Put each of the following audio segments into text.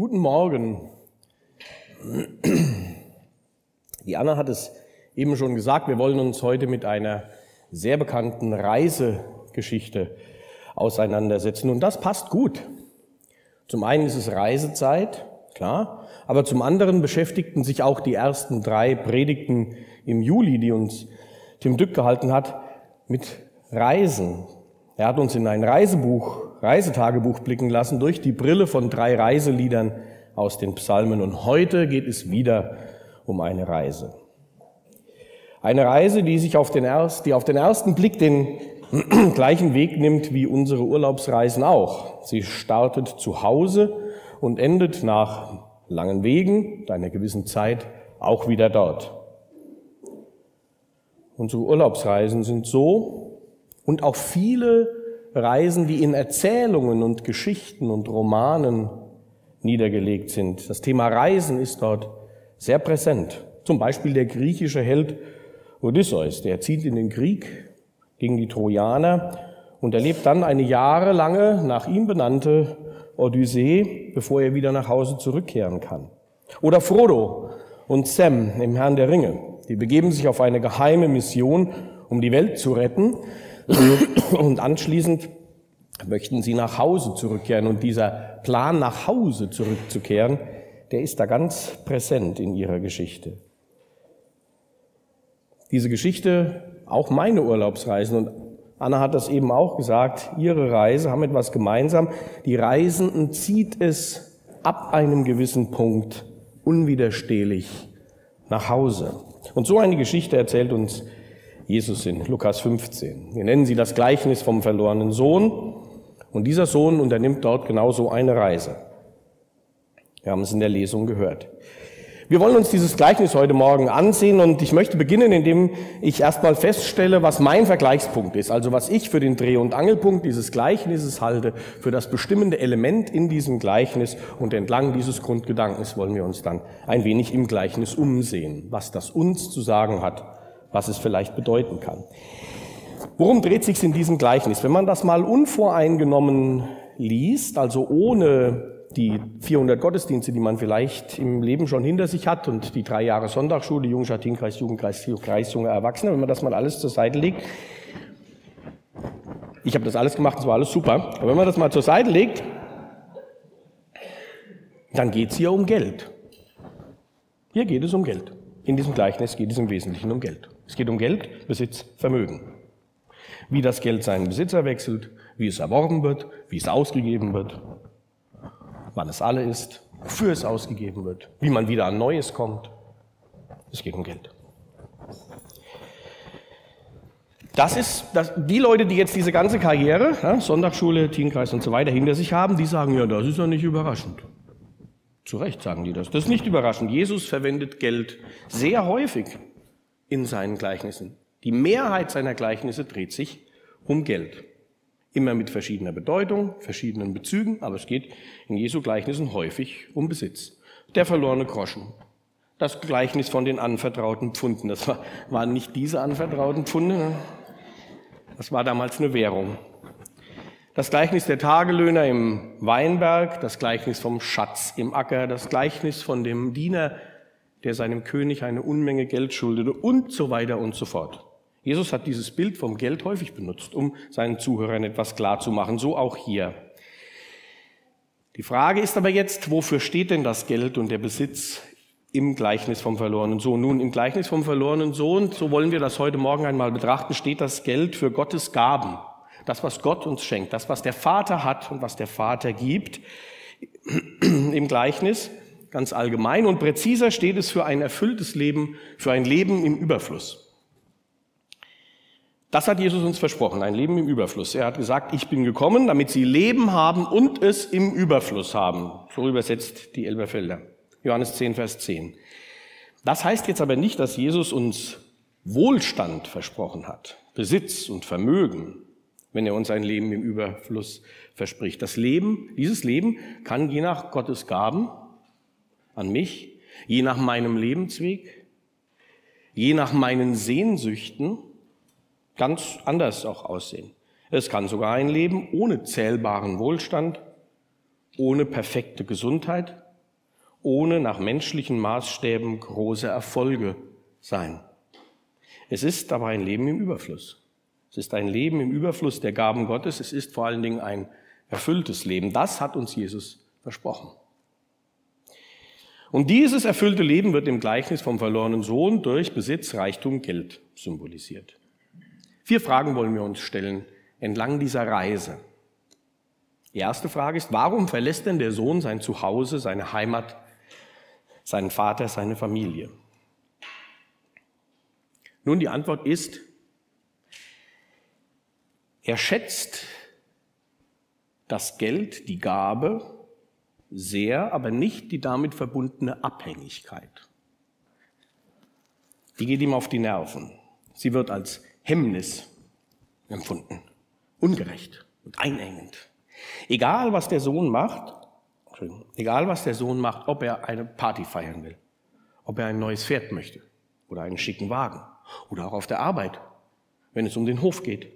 Guten Morgen. Die Anna hat es eben schon gesagt, wir wollen uns heute mit einer sehr bekannten Reisegeschichte auseinandersetzen. Und das passt gut. Zum einen ist es Reisezeit, klar, aber zum anderen beschäftigten sich auch die ersten drei Predigten im Juli, die uns Tim Dück gehalten hat, mit Reisen. Er hat uns in ein Reisebuch Reisetagebuch blicken lassen durch die Brille von drei Reiseliedern aus den Psalmen. Und heute geht es wieder um eine Reise. Eine Reise, die sich auf den, erst, die auf den ersten Blick den gleichen Weg nimmt wie unsere Urlaubsreisen auch. Sie startet zu Hause und endet nach langen Wegen, einer gewissen Zeit, auch wieder dort. Unsere Urlaubsreisen sind so und auch viele Reisen, die in Erzählungen und Geschichten und Romanen niedergelegt sind. Das Thema Reisen ist dort sehr präsent. Zum Beispiel der griechische Held Odysseus, der zieht in den Krieg gegen die Trojaner und erlebt dann eine jahrelange nach ihm benannte Odyssee, bevor er wieder nach Hause zurückkehren kann. Oder Frodo und Sam im Herrn der Ringe. Die begeben sich auf eine geheime Mission, um die Welt zu retten, und anschließend möchten sie nach Hause zurückkehren. Und dieser Plan, nach Hause zurückzukehren, der ist da ganz präsent in ihrer Geschichte. Diese Geschichte, auch meine Urlaubsreisen, und Anna hat das eben auch gesagt, ihre Reise haben etwas gemeinsam. Die Reisenden zieht es ab einem gewissen Punkt unwiderstehlich nach Hause. Und so eine Geschichte erzählt uns Jesus in Lukas 15. Wir nennen sie das Gleichnis vom verlorenen Sohn. Und dieser Sohn unternimmt dort genauso eine Reise. Wir haben es in der Lesung gehört. Wir wollen uns dieses Gleichnis heute Morgen ansehen und ich möchte beginnen, indem ich erstmal feststelle, was mein Vergleichspunkt ist, also was ich für den Dreh- und Angelpunkt dieses Gleichnisses halte, für das bestimmende Element in diesem Gleichnis und entlang dieses Grundgedankens wollen wir uns dann ein wenig im Gleichnis umsehen, was das uns zu sagen hat was es vielleicht bedeuten kann. Worum dreht sich in diesem Gleichnis? Wenn man das mal unvoreingenommen liest, also ohne die 400 Gottesdienste, die man vielleicht im Leben schon hinter sich hat und die drei Jahre Sonntagsschule, Teamkreis, Jugendkreis, Kreis, junge Erwachsene, wenn man das mal alles zur Seite legt, ich habe das alles gemacht, das war alles super, aber wenn man das mal zur Seite legt, dann geht es hier um Geld. Hier geht es um Geld. In diesem Gleichnis geht es im Wesentlichen um Geld. Es geht um Geld, Besitz, Vermögen. Wie das Geld seinen Besitzer wechselt, wie es erworben wird, wie es ausgegeben wird, wann es alle ist, wofür es ausgegeben wird, wie man wieder an Neues kommt. Es geht um Geld. Das ist, das, die Leute, die jetzt diese ganze Karriere, ja, Sonntagsschule, Teenkreis und so weiter hinter sich haben, die sagen, ja, das ist ja nicht überraschend. Zu Recht sagen die das. Das ist nicht überraschend. Jesus verwendet Geld sehr häufig in seinen Gleichnissen. Die Mehrheit seiner Gleichnisse dreht sich um Geld. Immer mit verschiedener Bedeutung, verschiedenen Bezügen, aber es geht in Jesu Gleichnissen häufig um Besitz. Der verlorene Groschen. Das Gleichnis von den anvertrauten Pfunden. Das war, waren nicht diese anvertrauten Pfunde. Ne? Das war damals eine Währung. Das Gleichnis der Tagelöhner im Weinberg, das Gleichnis vom Schatz im Acker, das Gleichnis von dem Diener, der seinem König eine Unmenge Geld schuldete und so weiter und so fort. Jesus hat dieses Bild vom Geld häufig benutzt, um seinen Zuhörern etwas klarzumachen, so auch hier. Die Frage ist aber jetzt, wofür steht denn das Geld und der Besitz im Gleichnis vom verlorenen Sohn? Nun, im Gleichnis vom verlorenen Sohn, so wollen wir das heute Morgen einmal betrachten, steht das Geld für Gottes Gaben. Das, was Gott uns schenkt, das, was der Vater hat und was der Vater gibt, im Gleichnis ganz allgemein und präziser steht es für ein erfülltes Leben, für ein Leben im Überfluss. Das hat Jesus uns versprochen, ein Leben im Überfluss. Er hat gesagt, ich bin gekommen, damit sie Leben haben und es im Überfluss haben. So übersetzt die Elberfelder. Johannes 10, Vers 10. Das heißt jetzt aber nicht, dass Jesus uns Wohlstand versprochen hat, Besitz und Vermögen wenn er uns ein Leben im Überfluss verspricht. Das Leben, dieses Leben kann je nach Gottes Gaben an mich, je nach meinem Lebensweg, je nach meinen Sehnsüchten ganz anders auch aussehen. Es kann sogar ein Leben ohne zählbaren Wohlstand, ohne perfekte Gesundheit ohne nach menschlichen Maßstäben große Erfolge sein. Es ist aber ein Leben im Überfluss. Es ist ein Leben im Überfluss der Gaben Gottes. Es ist vor allen Dingen ein erfülltes Leben. Das hat uns Jesus versprochen. Und dieses erfüllte Leben wird im Gleichnis vom verlorenen Sohn durch Besitz, Reichtum, Geld symbolisiert. Vier Fragen wollen wir uns stellen entlang dieser Reise. Die erste Frage ist, warum verlässt denn der Sohn sein Zuhause, seine Heimat, seinen Vater, seine Familie? Nun, die Antwort ist, er schätzt das Geld, die Gabe sehr, aber nicht die damit verbundene Abhängigkeit. Die geht ihm auf die Nerven. Sie wird als Hemmnis empfunden, ungerecht und einengend. Egal, was der Sohn macht, egal, was der Sohn macht, ob er eine Party feiern will, ob er ein neues Pferd möchte oder einen schicken Wagen oder auch auf der Arbeit, wenn es um den Hof geht,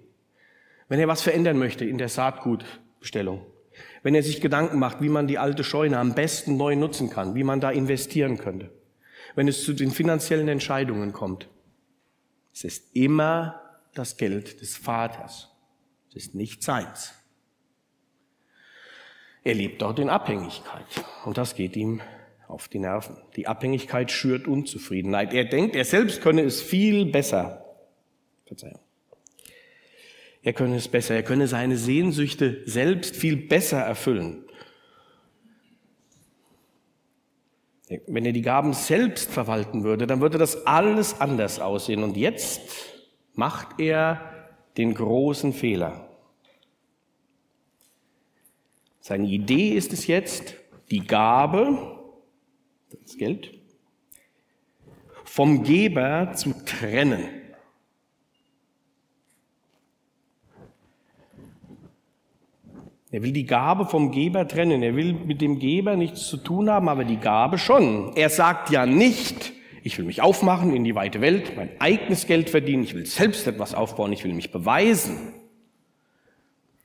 wenn er was verändern möchte in der Saatgutbestellung, wenn er sich Gedanken macht, wie man die alte Scheune am besten neu nutzen kann, wie man da investieren könnte, wenn es zu den finanziellen Entscheidungen kommt. Es ist immer das Geld des Vaters. Es ist nicht seins. Er lebt dort in Abhängigkeit und das geht ihm auf die Nerven. Die Abhängigkeit schürt Unzufriedenheit. Er denkt, er selbst könne es viel besser. Verzeihung. Er könne es besser, er könne seine Sehnsüchte selbst viel besser erfüllen. Wenn er die Gaben selbst verwalten würde, dann würde das alles anders aussehen. Und jetzt macht er den großen Fehler. Seine Idee ist es jetzt, die Gabe, das Geld, vom Geber zu trennen. Er will die Gabe vom Geber trennen. Er will mit dem Geber nichts zu tun haben, aber die Gabe schon. Er sagt ja nicht, ich will mich aufmachen in die weite Welt, mein eigenes Geld verdienen, ich will selbst etwas aufbauen, ich will mich beweisen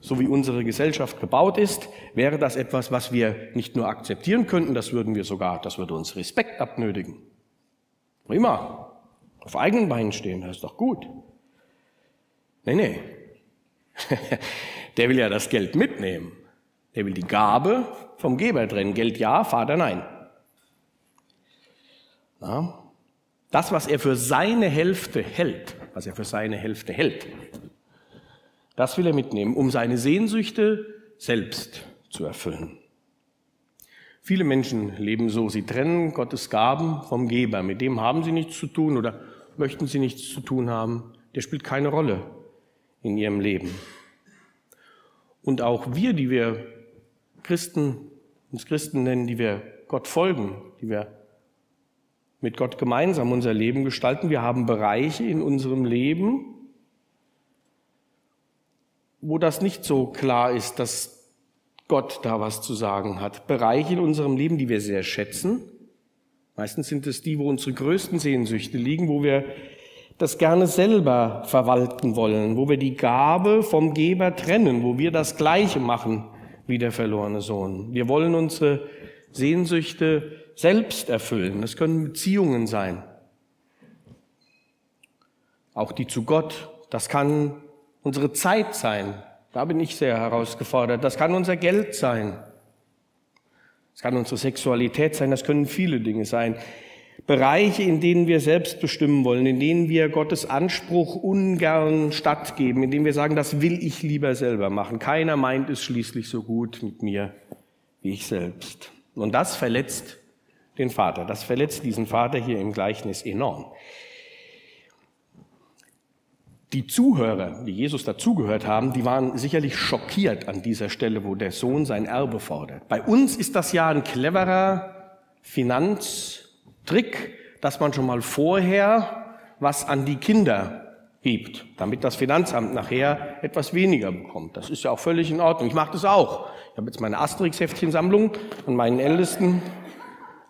so wie unsere Gesellschaft gebaut ist, wäre das etwas, was wir nicht nur akzeptieren könnten, das würden wir sogar, das würde uns Respekt abnötigen. Prima. Auf eigenen Beinen stehen, das ist doch gut. Nee, nee. Der will ja das Geld mitnehmen. Der will die Gabe vom Geber trennen. Geld ja, Vater nein. Na? Das, was er für seine Hälfte hält, was er für seine Hälfte hält, das will er mitnehmen, um seine Sehnsüchte selbst zu erfüllen. Viele Menschen leben so, sie trennen Gottes Gaben vom Geber. Mit dem haben sie nichts zu tun oder möchten sie nichts zu tun haben. Der spielt keine Rolle in ihrem Leben. Und auch wir, die wir Christen, uns Christen nennen, die wir Gott folgen, die wir mit Gott gemeinsam unser Leben gestalten, wir haben Bereiche in unserem Leben, wo das nicht so klar ist, dass Gott da was zu sagen hat. Bereiche in unserem Leben, die wir sehr schätzen. Meistens sind es die, wo unsere größten Sehnsüchte liegen, wo wir das gerne selber verwalten wollen, wo wir die Gabe vom Geber trennen, wo wir das Gleiche machen wie der verlorene Sohn. Wir wollen unsere Sehnsüchte selbst erfüllen. Das können Beziehungen sein. Auch die zu Gott. Das kann unsere Zeit sein. Da bin ich sehr herausgefordert. Das kann unser Geld sein. Das kann unsere Sexualität sein. Das können viele Dinge sein. Bereiche, in denen wir selbst bestimmen wollen, in denen wir Gottes Anspruch ungern stattgeben, in denen wir sagen, das will ich lieber selber machen. Keiner meint es schließlich so gut mit mir wie ich selbst. Und das verletzt den Vater. Das verletzt diesen Vater hier im Gleichnis enorm. Die Zuhörer, die Jesus dazugehört haben, die waren sicherlich schockiert an dieser Stelle, wo der Sohn sein Erbe fordert. Bei uns ist das ja ein cleverer Finanztrick, dass man schon mal vorher was an die Kinder gibt, damit das Finanzamt nachher etwas weniger bekommt. Das ist ja auch völlig in Ordnung. Ich mache das auch. Ich habe jetzt meine Asterix-Heftchensammlung an meinen Ältesten,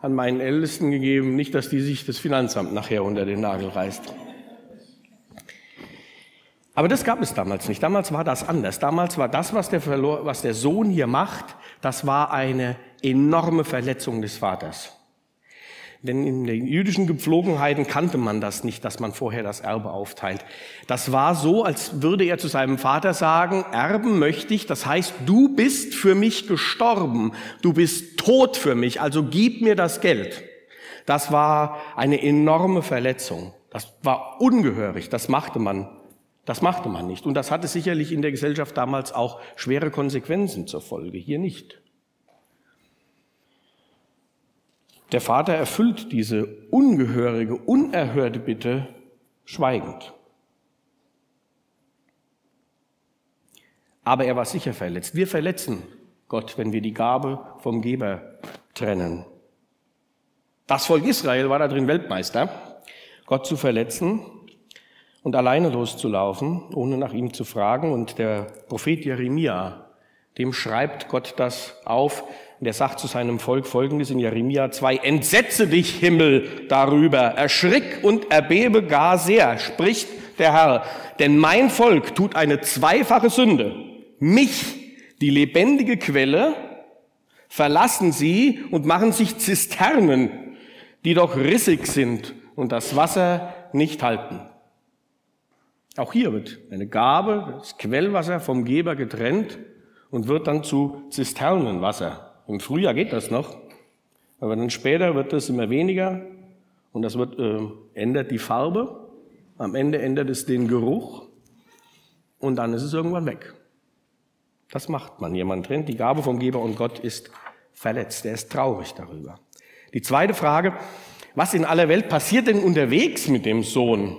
an meinen Ältesten gegeben. Nicht, dass die sich das Finanzamt nachher unter den Nagel reißt. Aber das gab es damals nicht. Damals war das anders. Damals war das, was der, was der Sohn hier macht, das war eine enorme Verletzung des Vaters. Denn in den jüdischen Gepflogenheiten kannte man das nicht, dass man vorher das Erbe aufteilt. Das war so, als würde er zu seinem Vater sagen, erben möchte ich, das heißt, du bist für mich gestorben, du bist tot für mich, also gib mir das Geld. Das war eine enorme Verletzung. Das war ungehörig, das machte man, das machte man nicht. Und das hatte sicherlich in der Gesellschaft damals auch schwere Konsequenzen zur Folge, hier nicht. Der Vater erfüllt diese ungehörige, unerhörte Bitte schweigend. Aber er war sicher verletzt. Wir verletzen Gott, wenn wir die Gabe vom Geber trennen. Das Volk Israel war da drin Weltmeister, Gott zu verletzen und alleine loszulaufen, ohne nach ihm zu fragen. Und der Prophet Jeremia, dem schreibt Gott das auf, und er sagt zu seinem Volk Folgendes in Jeremia 2, Entsetze dich, Himmel, darüber, erschrick und erbebe gar sehr, spricht der Herr, denn mein Volk tut eine zweifache Sünde. Mich, die lebendige Quelle, verlassen sie und machen sich Zisternen, die doch rissig sind und das Wasser nicht halten. Auch hier wird eine Gabe, das Quellwasser vom Geber getrennt und wird dann zu Zisternenwasser. Im Frühjahr geht das noch, aber dann später wird das immer weniger und das wird, äh, ändert die Farbe, am Ende ändert es den Geruch und dann ist es irgendwann weg. Das macht man. Jemand trennt die Gabe vom Geber und Gott ist verletzt. Er ist traurig darüber. Die zweite Frage, was in aller Welt passiert denn unterwegs mit dem Sohn?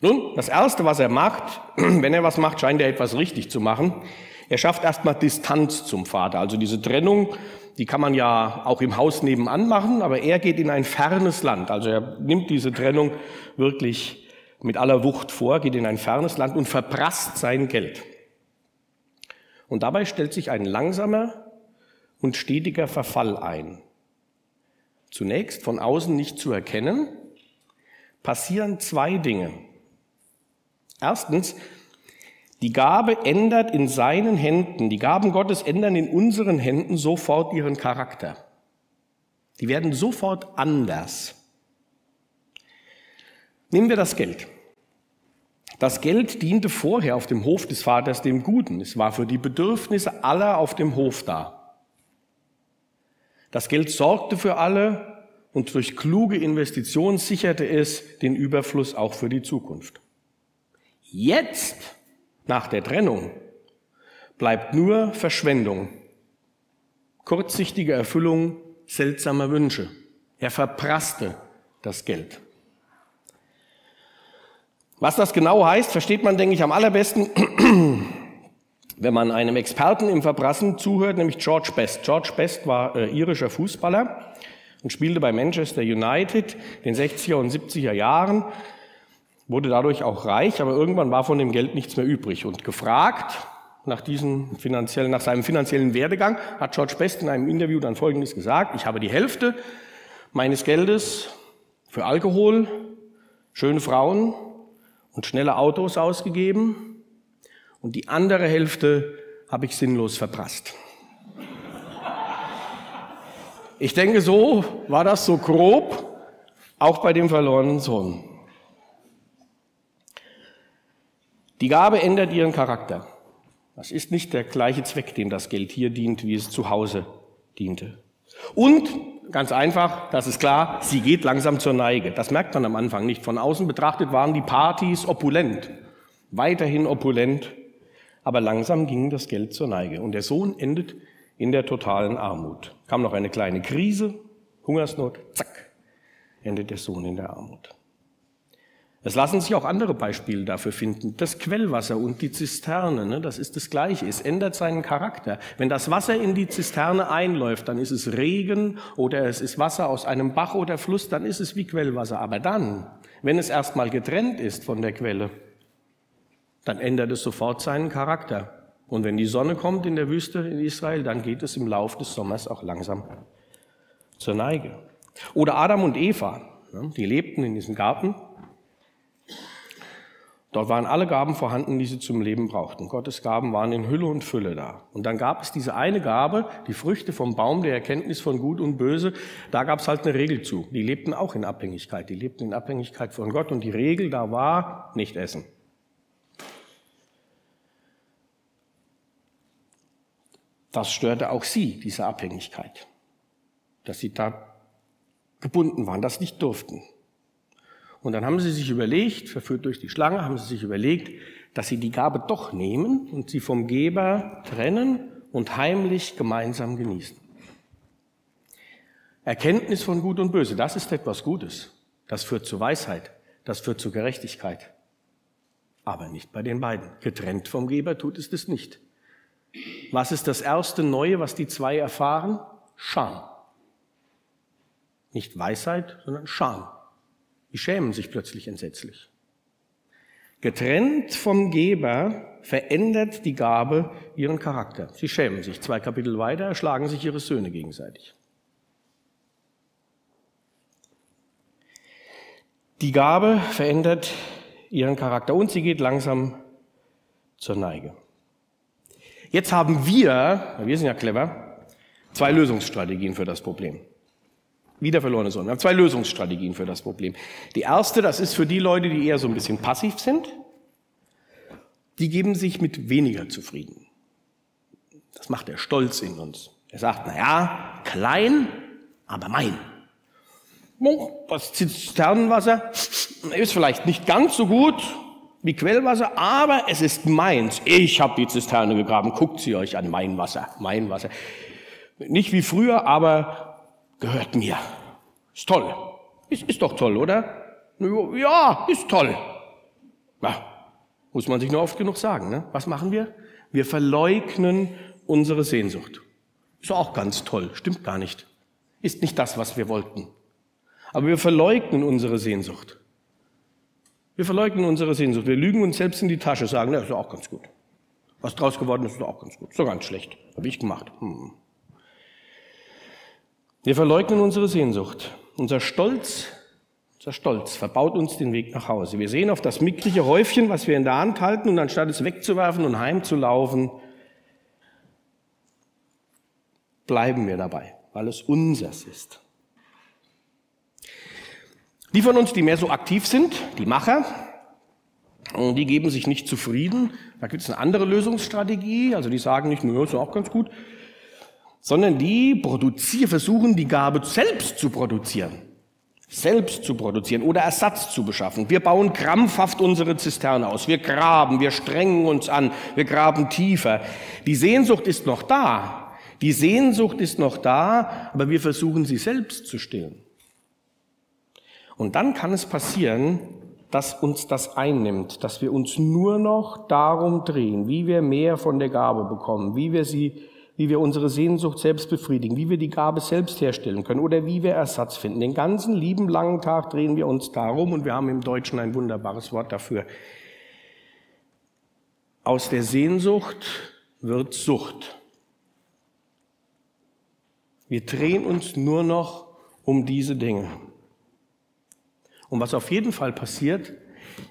Nun, das Erste, was er macht, wenn er was macht, scheint er etwas richtig zu machen. Er schafft erstmal Distanz zum Vater. Also diese Trennung, die kann man ja auch im Haus nebenan machen, aber er geht in ein fernes Land. Also er nimmt diese Trennung wirklich mit aller Wucht vor, geht in ein fernes Land und verprasst sein Geld. Und dabei stellt sich ein langsamer und stetiger Verfall ein. Zunächst von außen nicht zu erkennen, passieren zwei Dinge. Erstens, die Gabe ändert in seinen Händen, die Gaben Gottes ändern in unseren Händen sofort ihren Charakter. Die werden sofort anders. Nehmen wir das Geld. Das Geld diente vorher auf dem Hof des Vaters dem Guten. Es war für die Bedürfnisse aller auf dem Hof da. Das Geld sorgte für alle und durch kluge Investitionen sicherte es den Überfluss auch für die Zukunft. Jetzt nach der Trennung bleibt nur Verschwendung, kurzsichtige Erfüllung seltsamer Wünsche. Er verprasste das Geld. Was das genau heißt, versteht man, denke ich, am allerbesten, wenn man einem Experten im Verprassen zuhört, nämlich George Best. George Best war äh, irischer Fußballer und spielte bei Manchester United in den 60er und 70er Jahren wurde dadurch auch reich, aber irgendwann war von dem Geld nichts mehr übrig. Und gefragt nach, diesem finanziellen, nach seinem finanziellen Werdegang hat George Best in einem Interview dann Folgendes gesagt, ich habe die Hälfte meines Geldes für Alkohol, schöne Frauen und schnelle Autos ausgegeben und die andere Hälfte habe ich sinnlos verprasst. Ich denke, so war das so grob, auch bei dem verlorenen Sohn. Die Gabe ändert ihren Charakter. Das ist nicht der gleiche Zweck, dem das Geld hier dient, wie es zu Hause diente. Und ganz einfach, das ist klar, sie geht langsam zur Neige. Das merkt man am Anfang nicht. Von außen betrachtet waren die Partys opulent, weiterhin opulent, aber langsam ging das Geld zur Neige. Und der Sohn endet in der totalen Armut. Kam noch eine kleine Krise, Hungersnot, zack, endet der Sohn in der Armut. Es lassen sich auch andere Beispiele dafür finden. Das Quellwasser und die Zisterne, ne, das ist das Gleiche. Es ändert seinen Charakter. Wenn das Wasser in die Zisterne einläuft, dann ist es Regen oder es ist Wasser aus einem Bach oder Fluss, dann ist es wie Quellwasser. Aber dann, wenn es erstmal getrennt ist von der Quelle, dann ändert es sofort seinen Charakter. Und wenn die Sonne kommt in der Wüste in Israel, dann geht es im Lauf des Sommers auch langsam zur Neige. Oder Adam und Eva, ne, die lebten in diesem Garten Dort waren alle Gaben vorhanden, die sie zum Leben brauchten. Gottes Gaben waren in Hülle und Fülle da. Und dann gab es diese eine Gabe, die Früchte vom Baum der Erkenntnis von Gut und Böse. Da gab es halt eine Regel zu. Die lebten auch in Abhängigkeit. Die lebten in Abhängigkeit von Gott. Und die Regel da war, nicht essen. Das störte auch sie, diese Abhängigkeit. Dass sie da gebunden waren, das nicht durften. Und dann haben sie sich überlegt, verführt durch die Schlange, haben sie sich überlegt, dass sie die Gabe doch nehmen und sie vom Geber trennen und heimlich gemeinsam genießen. Erkenntnis von Gut und Böse, das ist etwas Gutes. Das führt zu Weisheit, das führt zu Gerechtigkeit. Aber nicht bei den beiden. Getrennt vom Geber tut es das nicht. Was ist das erste Neue, was die zwei erfahren? Scham. Nicht Weisheit, sondern Scham. Die schämen sich plötzlich entsetzlich. Getrennt vom Geber verändert die Gabe ihren Charakter. Sie schämen sich. Zwei Kapitel weiter erschlagen sich ihre Söhne gegenseitig. Die Gabe verändert ihren Charakter und sie geht langsam zur Neige. Jetzt haben wir, wir sind ja clever, zwei Lösungsstrategien für das Problem. Wieder verlorene Sohn. Wir haben zwei Lösungsstrategien für das Problem. Die erste, das ist für die Leute, die eher so ein bisschen passiv sind. Die geben sich mit weniger zufrieden. Das macht der Stolz in uns. Er sagt, na ja, klein, aber mein. Das Zisternenwasser ist vielleicht nicht ganz so gut wie Quellwasser, aber es ist meins. Ich habe die Zisterne gegraben. Guckt sie euch an, mein Wasser, mein Wasser. Nicht wie früher, aber gehört mir. Ist toll. Ist, ist doch toll, oder? Ja, ist toll. Na, muss man sich nur oft genug sagen. Ne? Was machen wir? Wir verleugnen unsere Sehnsucht. Ist auch ganz toll. Stimmt gar nicht. Ist nicht das, was wir wollten. Aber wir verleugnen unsere Sehnsucht. Wir verleugnen unsere Sehnsucht. Wir lügen uns selbst in die Tasche, sagen, das ist auch ganz gut. Was draus geworden ist, ist auch ganz gut. Doch ganz schlecht. Habe ich gemacht. Hm. Wir verleugnen unsere Sehnsucht. Unser Stolz, unser Stolz verbaut uns den Weg nach Hause. Wir sehen auf das mickrige Häufchen, was wir in der Hand halten, und anstatt es wegzuwerfen und heimzulaufen, bleiben wir dabei, weil es unseres ist. Die von uns, die mehr so aktiv sind, die Macher, die geben sich nicht zufrieden. Da gibt es eine andere Lösungsstrategie. Also die sagen nicht, nur, ist auch ganz gut sondern die produzieren, versuchen die Gabe selbst zu produzieren. Selbst zu produzieren oder Ersatz zu beschaffen. Wir bauen krampfhaft unsere Zisterne aus. Wir graben, wir strengen uns an, wir graben tiefer. Die Sehnsucht ist noch da. Die Sehnsucht ist noch da, aber wir versuchen sie selbst zu stillen. Und dann kann es passieren, dass uns das einnimmt, dass wir uns nur noch darum drehen, wie wir mehr von der Gabe bekommen, wie wir sie wie wir unsere Sehnsucht selbst befriedigen, wie wir die Gabe selbst herstellen können oder wie wir Ersatz finden. Den ganzen lieben langen Tag drehen wir uns darum und wir haben im Deutschen ein wunderbares Wort dafür. Aus der Sehnsucht wird Sucht. Wir drehen uns nur noch um diese Dinge. Und was auf jeden Fall passiert,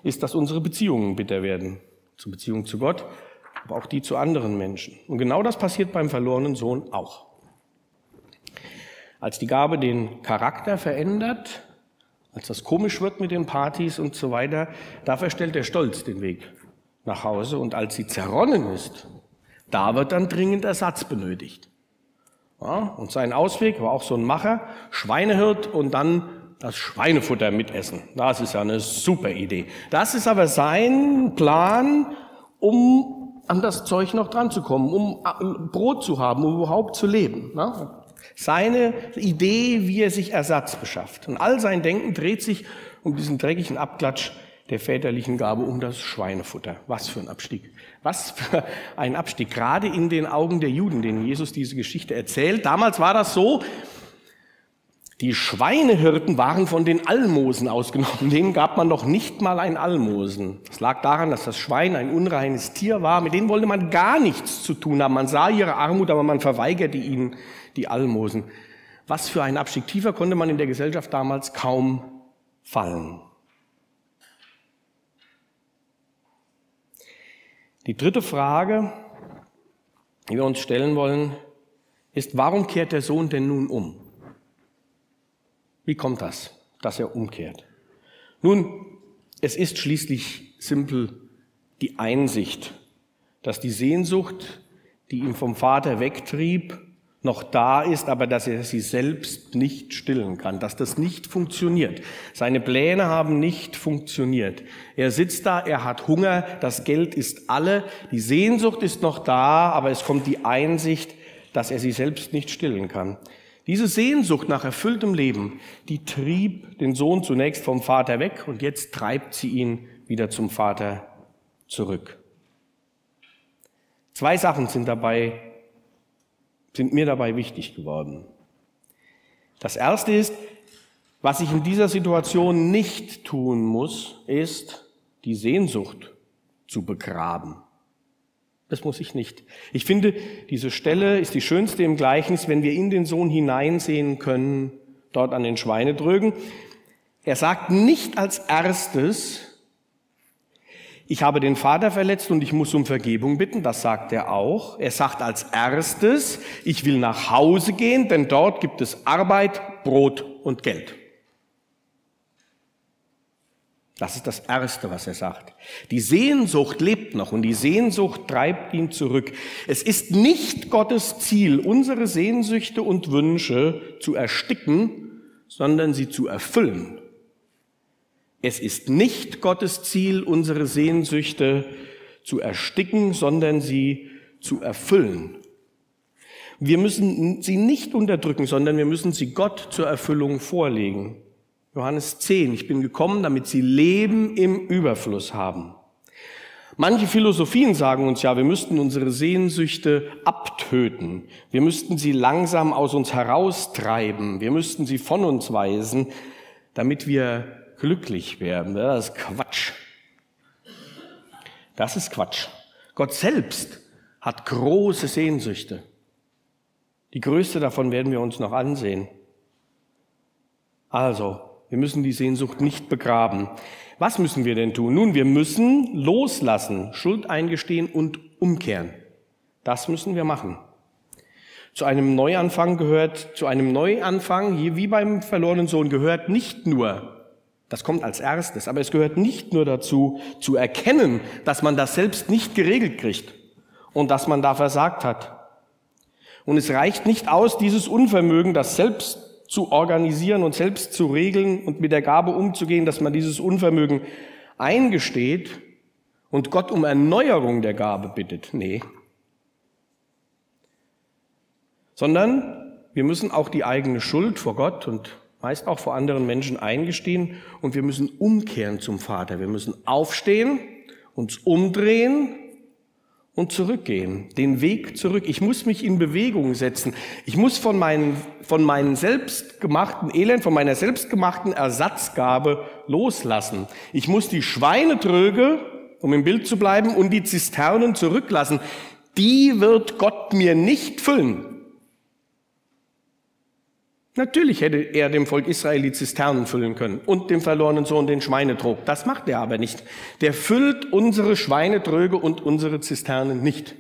ist, dass unsere Beziehungen bitter werden. Zur Beziehung zu Gott, aber auch die zu anderen Menschen. Und genau das passiert beim verlorenen Sohn auch. Als die Gabe den Charakter verändert, als das komisch wird mit den Partys und so weiter, da verstellt der Stolz den Weg nach Hause. Und als sie zerronnen ist, da wird dann dringend Ersatz benötigt. Ja, und sein Ausweg war auch so ein Macher, Schweinehirt und dann das Schweinefutter mitessen. Das ist ja eine super Idee. Das ist aber sein Plan, um an das Zeug noch dran zu kommen, um äh, Brot zu haben, um überhaupt zu leben. Ne? Seine Idee, wie er sich Ersatz beschafft. Und all sein Denken dreht sich um diesen dreckigen Abklatsch der väterlichen Gabe, um das Schweinefutter. Was für ein Abstieg. Was für ein Abstieg. Gerade in den Augen der Juden, denen Jesus diese Geschichte erzählt. Damals war das so, die Schweinehirten waren von den Almosen ausgenommen. Denen gab man noch nicht mal ein Almosen. Es lag daran, dass das Schwein ein unreines Tier war. Mit denen wollte man gar nichts zu tun haben. Man sah ihre Armut, aber man verweigerte ihnen die Almosen. Was für ein Abstieg. Tiefer konnte man in der Gesellschaft damals kaum fallen. Die dritte Frage, die wir uns stellen wollen, ist, warum kehrt der Sohn denn nun um? Wie kommt das, dass er umkehrt? Nun, es ist schließlich simpel die Einsicht, dass die Sehnsucht, die ihn vom Vater wegtrieb, noch da ist, aber dass er sie selbst nicht stillen kann, dass das nicht funktioniert. Seine Pläne haben nicht funktioniert. Er sitzt da, er hat Hunger, das Geld ist alle, die Sehnsucht ist noch da, aber es kommt die Einsicht, dass er sie selbst nicht stillen kann. Diese Sehnsucht nach erfülltem Leben, die trieb den Sohn zunächst vom Vater weg und jetzt treibt sie ihn wieder zum Vater zurück. Zwei Sachen sind dabei, sind mir dabei wichtig geworden. Das erste ist, was ich in dieser Situation nicht tun muss, ist, die Sehnsucht zu begraben. Das muss ich nicht. Ich finde, diese Stelle ist die schönste im Gleichnis, wenn wir in den Sohn hineinsehen können, dort an den Schweinetrögen. Er sagt nicht als erstes, ich habe den Vater verletzt und ich muss um Vergebung bitten, das sagt er auch. Er sagt als erstes, ich will nach Hause gehen, denn dort gibt es Arbeit, Brot und Geld. Das ist das Erste, was er sagt. Die Sehnsucht lebt noch und die Sehnsucht treibt ihn zurück. Es ist nicht Gottes Ziel, unsere Sehnsüchte und Wünsche zu ersticken, sondern sie zu erfüllen. Es ist nicht Gottes Ziel, unsere Sehnsüchte zu ersticken, sondern sie zu erfüllen. Wir müssen sie nicht unterdrücken, sondern wir müssen sie Gott zur Erfüllung vorlegen. Johannes 10, ich bin gekommen, damit sie Leben im Überfluss haben. Manche Philosophien sagen uns ja, wir müssten unsere Sehnsüchte abtöten. Wir müssten sie langsam aus uns heraustreiben. Wir müssten sie von uns weisen, damit wir glücklich werden. Das ist Quatsch. Das ist Quatsch. Gott selbst hat große Sehnsüchte. Die größte davon werden wir uns noch ansehen. Also, wir müssen die Sehnsucht nicht begraben. Was müssen wir denn tun? Nun, wir müssen loslassen, Schuld eingestehen und umkehren. Das müssen wir machen. Zu einem Neuanfang gehört, zu einem Neuanfang, wie beim verlorenen Sohn, gehört nicht nur das kommt als erstes. Aber es gehört nicht nur dazu, zu erkennen, dass man das selbst nicht geregelt kriegt und dass man da versagt hat. Und es reicht nicht aus, dieses Unvermögen, das selbst zu organisieren und selbst zu regeln und mit der Gabe umzugehen, dass man dieses Unvermögen eingesteht und Gott um Erneuerung der Gabe bittet. Nee. Sondern wir müssen auch die eigene Schuld vor Gott und meist auch vor anderen Menschen eingestehen und wir müssen umkehren zum Vater. Wir müssen aufstehen, uns umdrehen und zurückgehen, den Weg zurück. Ich muss mich in Bewegung setzen. Ich muss von meinen, von meinen selbstgemachten Elend, von meiner selbstgemachten Ersatzgabe loslassen. Ich muss die Schweinetröge, um im Bild zu bleiben, und die Zisternen zurücklassen. Die wird Gott mir nicht füllen. Natürlich hätte er dem Volk Israel die Zisternen füllen können und dem verlorenen Sohn den Schweinetrog. Das macht er aber nicht. Der füllt unsere Schweinetröge und unsere Zisternen nicht.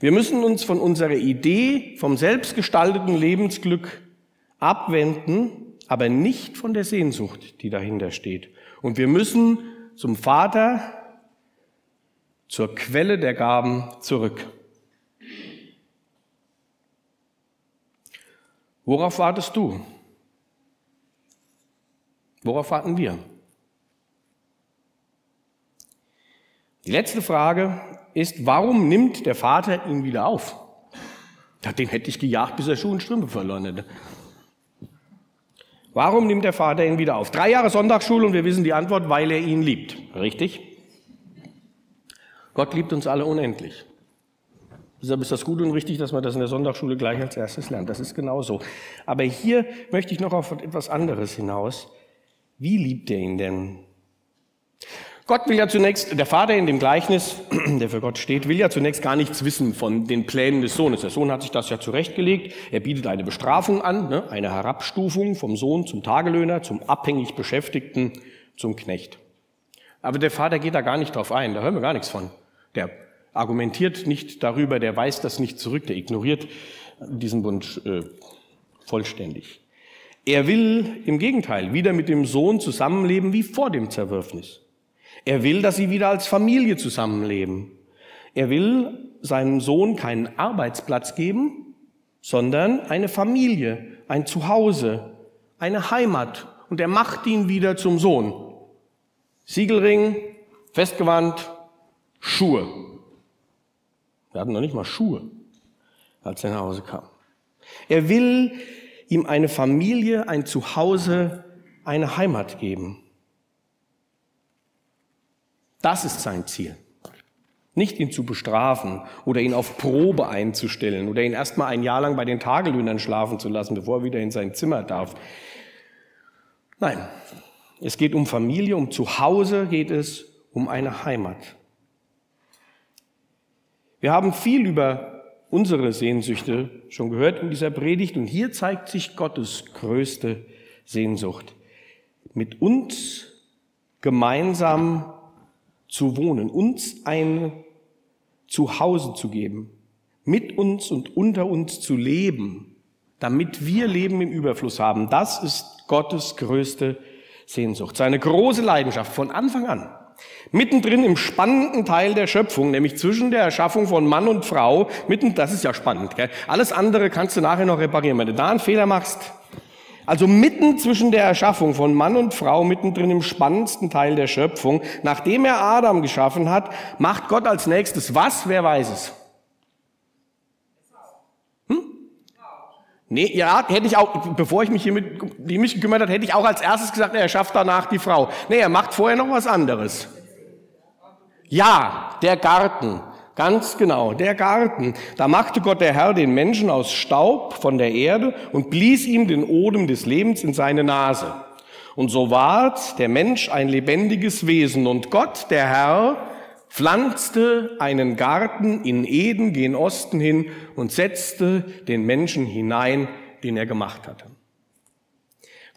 Wir müssen uns von unserer Idee vom selbstgestalteten Lebensglück abwenden, aber nicht von der Sehnsucht, die dahinter steht. Und wir müssen zum Vater, zur Quelle der Gaben zurück. Worauf wartest du? Worauf warten wir? Die letzte Frage ist, warum nimmt der Vater ihn wieder auf? Den hätte ich gejagt, bis er Schuhe und Strümpfe verloren hätte. Warum nimmt der Vater ihn wieder auf? Drei Jahre Sonntagsschule und wir wissen die Antwort, weil er ihn liebt. Richtig? Gott liebt uns alle unendlich. Deshalb ist das gut und richtig, dass man das in der Sonntagsschule gleich als erstes lernt. Das ist genau so. Aber hier möchte ich noch auf etwas anderes hinaus. Wie liebt er ihn denn? Gott will ja zunächst, der Vater in dem Gleichnis, der für Gott steht, will ja zunächst gar nichts wissen von den Plänen des Sohnes. Der Sohn hat sich das ja zurechtgelegt. Er bietet eine Bestrafung an, ne? eine Herabstufung vom Sohn zum Tagelöhner, zum abhängig Beschäftigten, zum Knecht. Aber der Vater geht da gar nicht drauf ein, da hören wir gar nichts von. Der argumentiert nicht darüber, der weist das nicht zurück, der ignoriert diesen Wunsch äh, vollständig. Er will im Gegenteil wieder mit dem Sohn zusammenleben wie vor dem Zerwürfnis. Er will, dass sie wieder als Familie zusammenleben. Er will seinem Sohn keinen Arbeitsplatz geben, sondern eine Familie, ein Zuhause, eine Heimat. Und er macht ihn wieder zum Sohn. Siegelring, festgewandt, Schuhe. Wir hatten noch nicht mal Schuhe, als er nach Hause kam. Er will ihm eine Familie, ein Zuhause, eine Heimat geben. Das ist sein Ziel. Nicht ihn zu bestrafen oder ihn auf Probe einzustellen oder ihn erstmal ein Jahr lang bei den Tagelöhnern schlafen zu lassen, bevor er wieder in sein Zimmer darf. Nein, es geht um Familie, um Zuhause geht es, um eine Heimat. Wir haben viel über unsere Sehnsüchte schon gehört in dieser Predigt und hier zeigt sich Gottes größte Sehnsucht. Mit uns gemeinsam zu wohnen, uns ein Zuhause zu geben, mit uns und unter uns zu leben, damit wir Leben im Überfluss haben. Das ist Gottes größte Sehnsucht, seine große Leidenschaft von Anfang an. Mittendrin im spannenden Teil der Schöpfung, nämlich zwischen der Erschaffung von Mann und Frau, mitten, das ist ja spannend, gell? alles andere kannst du nachher noch reparieren. Wenn du da einen Fehler machst, also mitten zwischen der Erschaffung von Mann und Frau, mittendrin im spannendsten Teil der Schöpfung, nachdem er Adam geschaffen hat, macht Gott als nächstes was? Wer weiß es? Nee, ja, hätte ich auch, bevor ich mich hier mit, die mich gekümmert hat, hätte ich auch als erstes gesagt, er schafft danach die Frau. Nee, er macht vorher noch was anderes. Ja, der Garten. Ganz genau, der Garten. Da machte Gott der Herr den Menschen aus Staub von der Erde und blies ihm den Odem des Lebens in seine Nase. Und so ward der Mensch ein lebendiges Wesen und Gott, der Herr, pflanzte einen Garten in Eden gen Osten hin und setzte den Menschen hinein, den er gemacht hatte.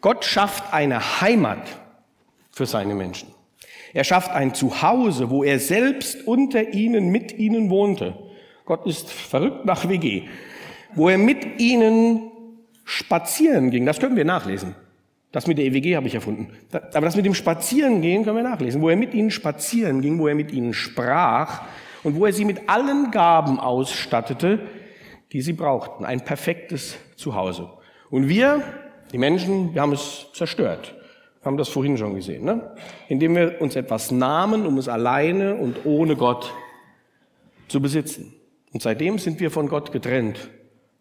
Gott schafft eine Heimat für seine Menschen. Er schafft ein Zuhause, wo er selbst unter ihnen, mit ihnen wohnte. Gott ist verrückt nach WG. Wo er mit ihnen spazieren ging. Das können wir nachlesen. Das mit der EWG habe ich erfunden. Aber das mit dem Spazierengehen können wir nachlesen. Wo er mit ihnen spazieren ging, wo er mit ihnen sprach und wo er sie mit allen Gaben ausstattete, die sie brauchten. Ein perfektes Zuhause. Und wir, die Menschen, wir haben es zerstört haben das vorhin schon gesehen, ne? indem wir uns etwas nahmen, um es alleine und ohne Gott zu besitzen. Und seitdem sind wir von Gott getrennt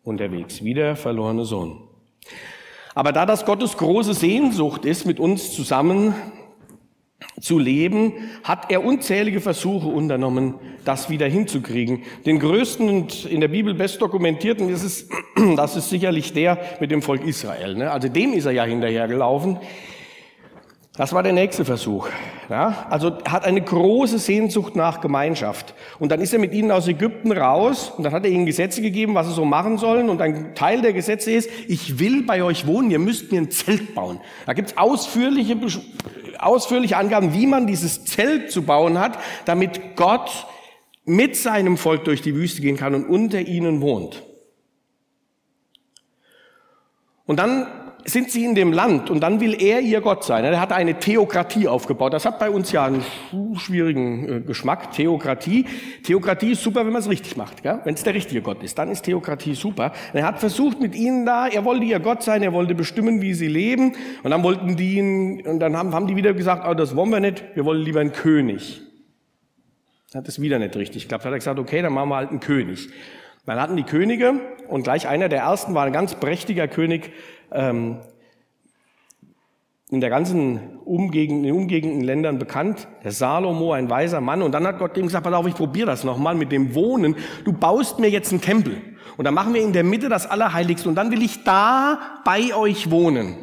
unterwegs, wie der verlorene Sohn. Aber da das Gottes große Sehnsucht ist, mit uns zusammen zu leben, hat er unzählige Versuche unternommen, das wieder hinzukriegen. Den größten und in der Bibel best dokumentierten ist es, das ist sicherlich der mit dem Volk Israel. Ne? Also dem ist er ja hinterhergelaufen. Das war der nächste Versuch. Ja, also hat eine große Sehnsucht nach Gemeinschaft. Und dann ist er mit ihnen aus Ägypten raus und dann hat er ihnen Gesetze gegeben, was sie so machen sollen. Und ein Teil der Gesetze ist, ich will bei euch wohnen, ihr müsst mir ein Zelt bauen. Da gibt's ausführliche, ausführliche Angaben, wie man dieses Zelt zu bauen hat, damit Gott mit seinem Volk durch die Wüste gehen kann und unter ihnen wohnt. Und dann sind sie in dem Land und dann will er ihr Gott sein. Er hat eine Theokratie aufgebaut. Das hat bei uns ja einen schwierigen äh, Geschmack, Theokratie. Theokratie ist super, wenn man es richtig macht. Wenn es der richtige Gott ist, dann ist Theokratie super. Und er hat versucht mit ihnen da, er wollte ihr Gott sein, er wollte bestimmen, wie sie leben. Und dann wollten die ihn, und dann haben, haben die wieder gesagt, oh, das wollen wir nicht, wir wollen lieber einen König. Hat es wieder nicht richtig geklappt. Hat er gesagt, okay, dann machen wir halt einen König. Dann hatten die Könige, und gleich einer der ersten war ein ganz prächtiger König, ähm, in der ganzen Umgegend, in den umgegenden Ländern bekannt, der Salomo, ein weiser Mann. Und dann hat Gott ihm gesagt, pass auf, ich probiere das nochmal mit dem Wohnen. Du baust mir jetzt einen Tempel. Und dann machen wir in der Mitte das Allerheiligste. Und dann will ich da bei euch wohnen.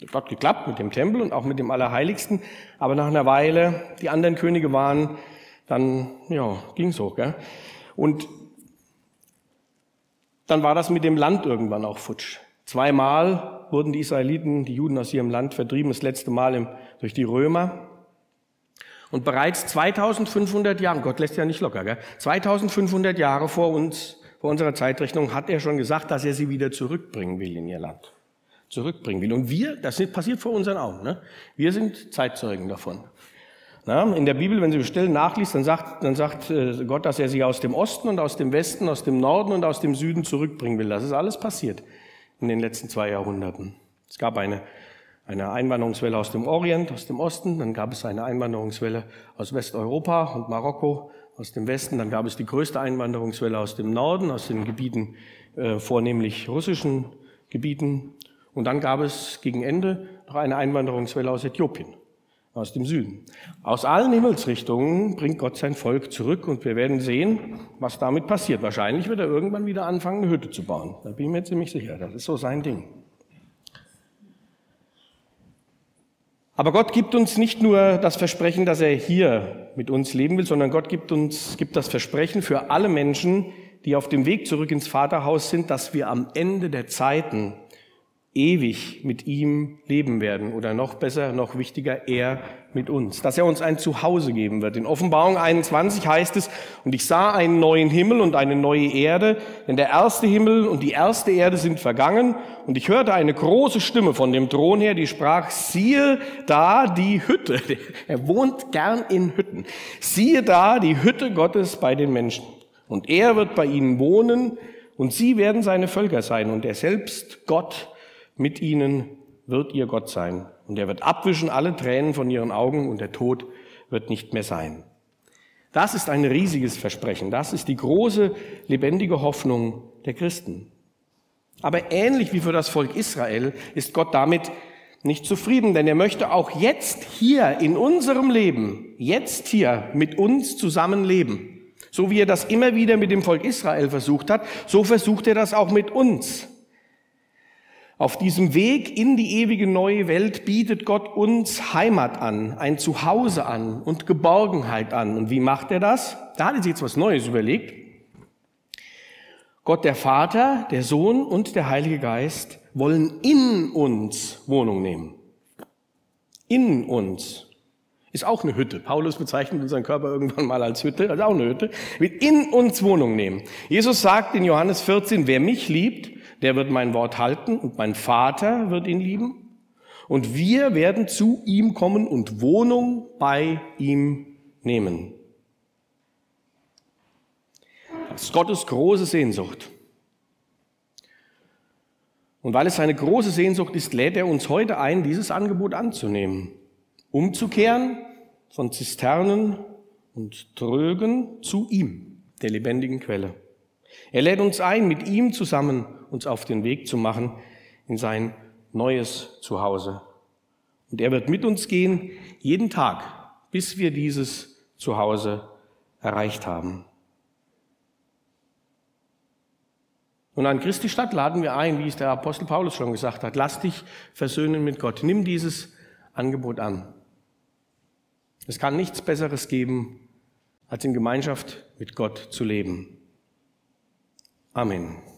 Das hat geklappt mit dem Tempel und auch mit dem Allerheiligsten. Aber nach einer Weile, die anderen Könige waren, dann, ja, ging's so, gell? Und dann war das mit dem Land irgendwann auch futsch. Zweimal wurden die Israeliten, die Juden aus ihrem Land vertrieben, das letzte Mal durch die Römer. Und bereits 2500 Jahre, Gott lässt ja nicht locker, gell? 2500 Jahre vor uns, vor unserer Zeitrechnung hat er schon gesagt, dass er sie wieder zurückbringen will in ihr Land. Zurückbringen will. Und wir, das passiert vor unseren Augen, ne? wir sind Zeitzeugen davon. In der Bibel, wenn Sie bestellen, nachliest, dann sagt, dann sagt äh, Gott, dass er sie aus dem Osten und aus dem Westen, aus dem Norden und aus dem Süden zurückbringen will. Das ist alles passiert in den letzten zwei Jahrhunderten. Es gab eine eine Einwanderungswelle aus dem Orient, aus dem Osten, dann gab es eine Einwanderungswelle aus Westeuropa und Marokko aus dem Westen, dann gab es die größte Einwanderungswelle aus dem Norden, aus den Gebieten, äh, vornehmlich russischen Gebieten, und dann gab es gegen Ende noch eine Einwanderungswelle aus Äthiopien, aus dem Süden. Aus allen Himmelsrichtungen bringt Gott sein Volk zurück und wir werden sehen, was damit passiert. Wahrscheinlich wird er irgendwann wieder anfangen, eine Hütte zu bauen. Da bin ich mir ziemlich sicher. Das ist so sein Ding. Aber Gott gibt uns nicht nur das Versprechen, dass er hier mit uns leben will, sondern Gott gibt uns, gibt das Versprechen für alle Menschen, die auf dem Weg zurück ins Vaterhaus sind, dass wir am Ende der Zeiten ewig mit ihm leben werden oder noch besser, noch wichtiger, er mit uns, dass er uns ein Zuhause geben wird. In Offenbarung 21 heißt es, und ich sah einen neuen Himmel und eine neue Erde, denn der erste Himmel und die erste Erde sind vergangen, und ich hörte eine große Stimme von dem Thron her, die sprach, siehe da die Hütte, er wohnt gern in Hütten, siehe da die Hütte Gottes bei den Menschen, und er wird bei ihnen wohnen, und sie werden seine Völker sein, und er selbst, Gott, mit ihnen wird ihr Gott sein. Und er wird abwischen alle Tränen von ihren Augen und der Tod wird nicht mehr sein. Das ist ein riesiges Versprechen. Das ist die große, lebendige Hoffnung der Christen. Aber ähnlich wie für das Volk Israel ist Gott damit nicht zufrieden, denn er möchte auch jetzt hier in unserem Leben, jetzt hier mit uns zusammenleben. So wie er das immer wieder mit dem Volk Israel versucht hat, so versucht er das auch mit uns. Auf diesem Weg in die ewige neue Welt bietet Gott uns Heimat an, ein Zuhause an und Geborgenheit an. Und wie macht er das? Da hat er sich jetzt was Neues überlegt. Gott der Vater, der Sohn und der Heilige Geist wollen in uns Wohnung nehmen. In uns. Ist auch eine Hütte. Paulus bezeichnet unseren Körper irgendwann mal als Hütte, also auch eine Hütte. Will in uns Wohnung nehmen. Jesus sagt in Johannes 14, wer mich liebt, der wird mein Wort halten und mein Vater wird ihn lieben. Und wir werden zu ihm kommen und Wohnung bei ihm nehmen. Das ist Gottes große Sehnsucht. Und weil es seine große Sehnsucht ist, lädt er uns heute ein, dieses Angebot anzunehmen. Umzukehren von Zisternen und Trögen zu ihm, der lebendigen Quelle. Er lädt uns ein, mit ihm zusammen uns auf den Weg zu machen in sein neues Zuhause. Und er wird mit uns gehen, jeden Tag, bis wir dieses Zuhause erreicht haben. Und an Christi Stadt laden wir ein, wie es der Apostel Paulus schon gesagt hat, lass dich versöhnen mit Gott. Nimm dieses Angebot an. Es kann nichts Besseres geben, als in Gemeinschaft mit Gott zu leben. Amen.